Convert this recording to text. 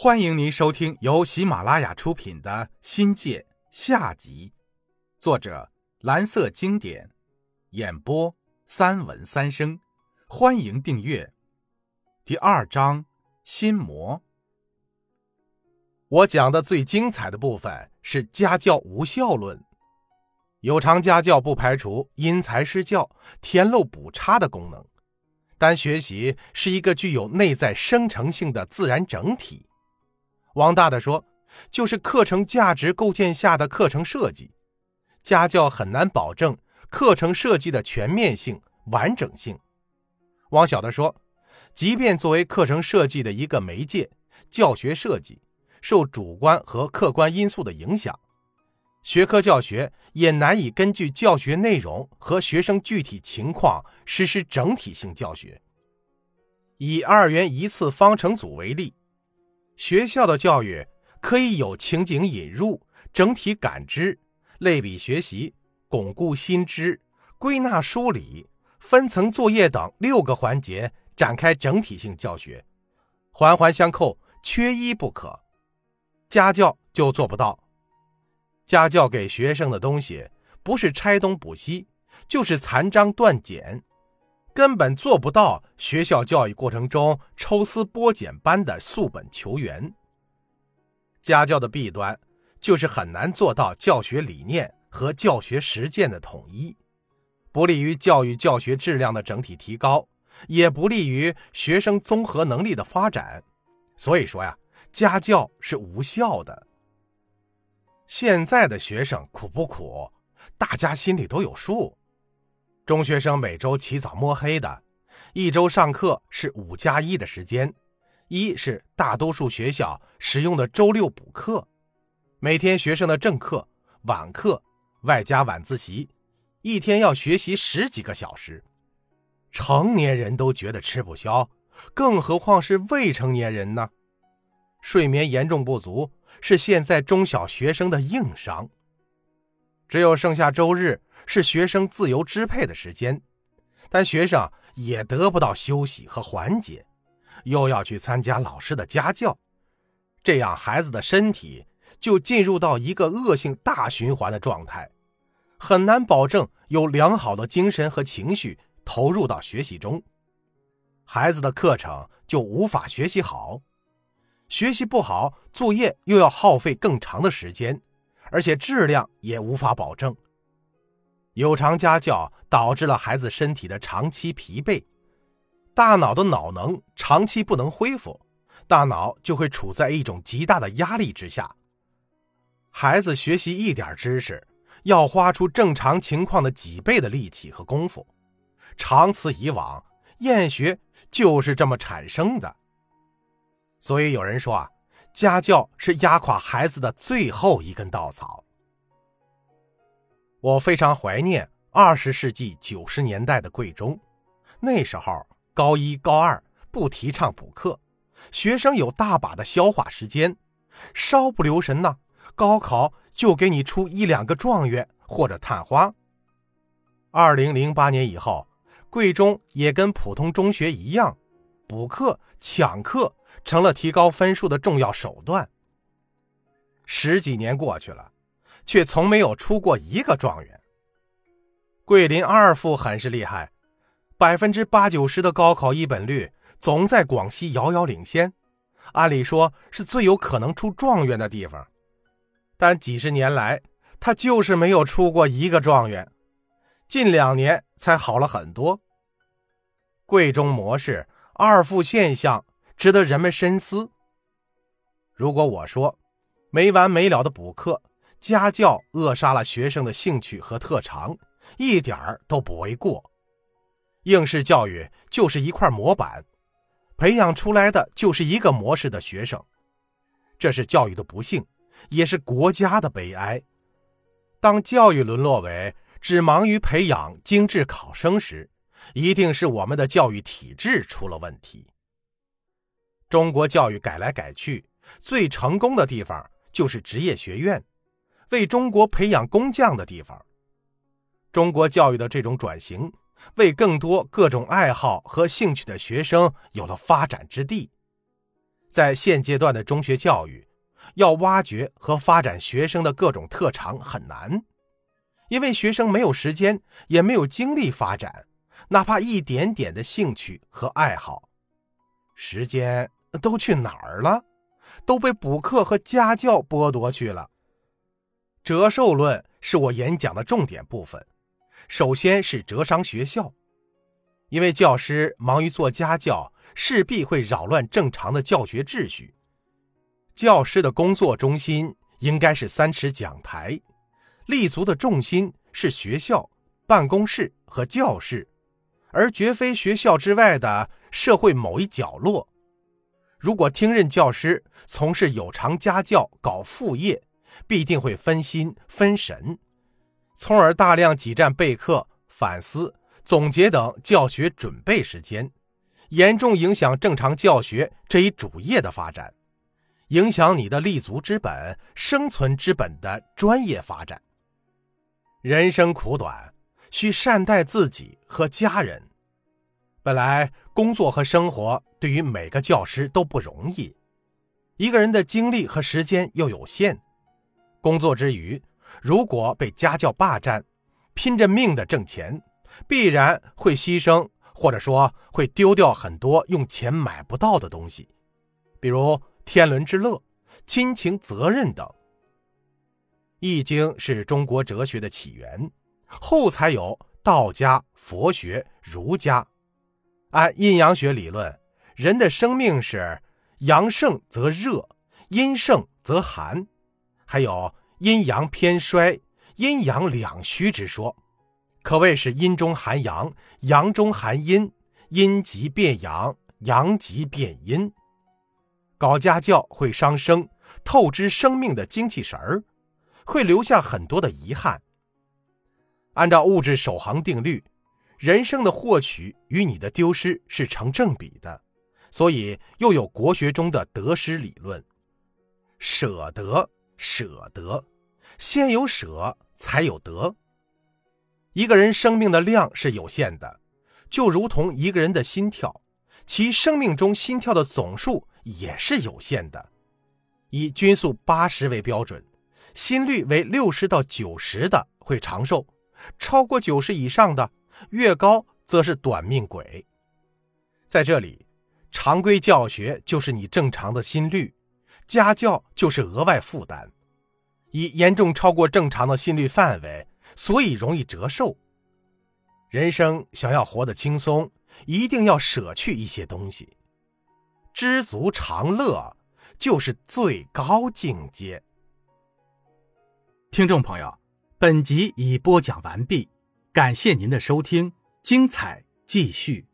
欢迎您收听由喜马拉雅出品的《新界》下集，作者蓝色经典，演播三文三生。欢迎订阅。第二章心魔。我讲的最精彩的部分是家教无效论。有偿家教不排除因材施教、填漏补差的功能，但学习是一个具有内在生成性的自然整体。往大的说，就是课程价值构建下的课程设计。家教很难保证课程设计的全面性、完整性。往小的说，即便作为课程设计的一个媒介，教学设计受主观和客观因素的影响，学科教学也难以根据教学内容和学生具体情况实施整体性教学。以二元一次方程组为例。学校的教育可以有情景引入、整体感知、类比学习、巩固新知、归纳梳理、分层作业等六个环节展开整体性教学，环环相扣，缺一不可。家教就做不到。家教给学生的东西不是拆东补西，就是残章断简。根本做不到学校教育过程中抽丝剥茧般的溯本求源。家教的弊端就是很难做到教学理念和教学实践的统一，不利于教育教学质量的整体提高，也不利于学生综合能力的发展。所以说呀，家教是无效的。现在的学生苦不苦，大家心里都有数。中学生每周起早摸黑的，一周上课是五加一的时间，一是大多数学校使用的周六补课，每天学生的正课、晚课外加晚自习，一天要学习十几个小时，成年人都觉得吃不消，更何况是未成年人呢？睡眠严重不足是现在中小学生的硬伤，只有剩下周日。是学生自由支配的时间，但学生也得不到休息和缓解，又要去参加老师的家教，这样孩子的身体就进入到一个恶性大循环的状态，很难保证有良好的精神和情绪投入到学习中，孩子的课程就无法学习好，学习不好，作业又要耗费更长的时间，而且质量也无法保证。有偿家教导致了孩子身体的长期疲惫，大脑的脑能长期不能恢复，大脑就会处在一种极大的压力之下。孩子学习一点知识，要花出正常情况的几倍的力气和功夫，长此以往，厌学就是这么产生的。所以有人说啊，家教是压垮孩子的最后一根稻草。我非常怀念二十世纪九十年代的贵中，那时候高一高二不提倡补课，学生有大把的消化时间，稍不留神呢，高考就给你出一两个状元或者探花。二零零八年以后，贵中也跟普通中学一样，补课抢课成了提高分数的重要手段。十几年过去了。却从没有出过一个状元。桂林二附很是厉害，百分之八九十的高考一本率总在广西遥遥领先，按理说是最有可能出状元的地方，但几十年来他就是没有出过一个状元，近两年才好了很多。贵中模式、二附现象值得人们深思。如果我说没完没了的补课，家教扼杀了学生的兴趣和特长，一点儿都不为过。应试教育就是一块模板，培养出来的就是一个模式的学生，这是教育的不幸，也是国家的悲哀。当教育沦落为只忙于培养精致考生时，一定是我们的教育体制出了问题。中国教育改来改去，最成功的地方就是职业学院。为中国培养工匠的地方，中国教育的这种转型，为更多各种爱好和兴趣的学生有了发展之地。在现阶段的中学教育，要挖掘和发展学生的各种特长很难，因为学生没有时间，也没有精力发展，哪怕一点点的兴趣和爱好，时间都去哪儿了？都被补课和家教剥夺去了。折寿论是我演讲的重点部分，首先是折伤学校，因为教师忙于做家教。势必会扰乱正常的教学秩序。教师的工作中心应该是三尺讲台，立足的重心是学校、办公室和教室，而绝非学校之外的社会某一角落。如果听任教师从事有偿家教搞副业，必定会分心分神，从而大量挤占备课、反思、总结等教学准备时间。严重影响正常教学这一主业的发展，影响你的立足之本、生存之本的专业发展。人生苦短，需善待自己和家人。本来工作和生活对于每个教师都不容易，一个人的精力和时间又有限，工作之余如果被家教霸占，拼着命的挣钱，必然会牺牲。或者说会丢掉很多用钱买不到的东西，比如天伦之乐、亲情、责任等。《易经》是中国哲学的起源，后才有道家、佛学、儒家。按阴阳学理论，人的生命是阳盛则热，阴盛则寒，还有阴阳偏衰、阴阳两虚之说。可谓是阴中含阳，阳中含阴，阴极变阳，阳极变阴。搞家教会伤生，透支生命的精气神儿，会留下很多的遗憾。按照物质守恒定律，人生的获取与你的丢失是成正比的，所以又有国学中的得失理论。舍得，舍得，先有舍，才有得。一个人生命的量是有限的，就如同一个人的心跳，其生命中心跳的总数也是有限的。以均速八十为标准，心率为六十到九十的会长寿，超过九十以上的越高则是短命鬼。在这里，常规教学就是你正常的心率，家教就是额外负担，以严重超过正常的心率范围。所以容易折寿。人生想要活得轻松，一定要舍去一些东西。知足常乐就是最高境界。听众朋友，本集已播讲完毕，感谢您的收听，精彩继续。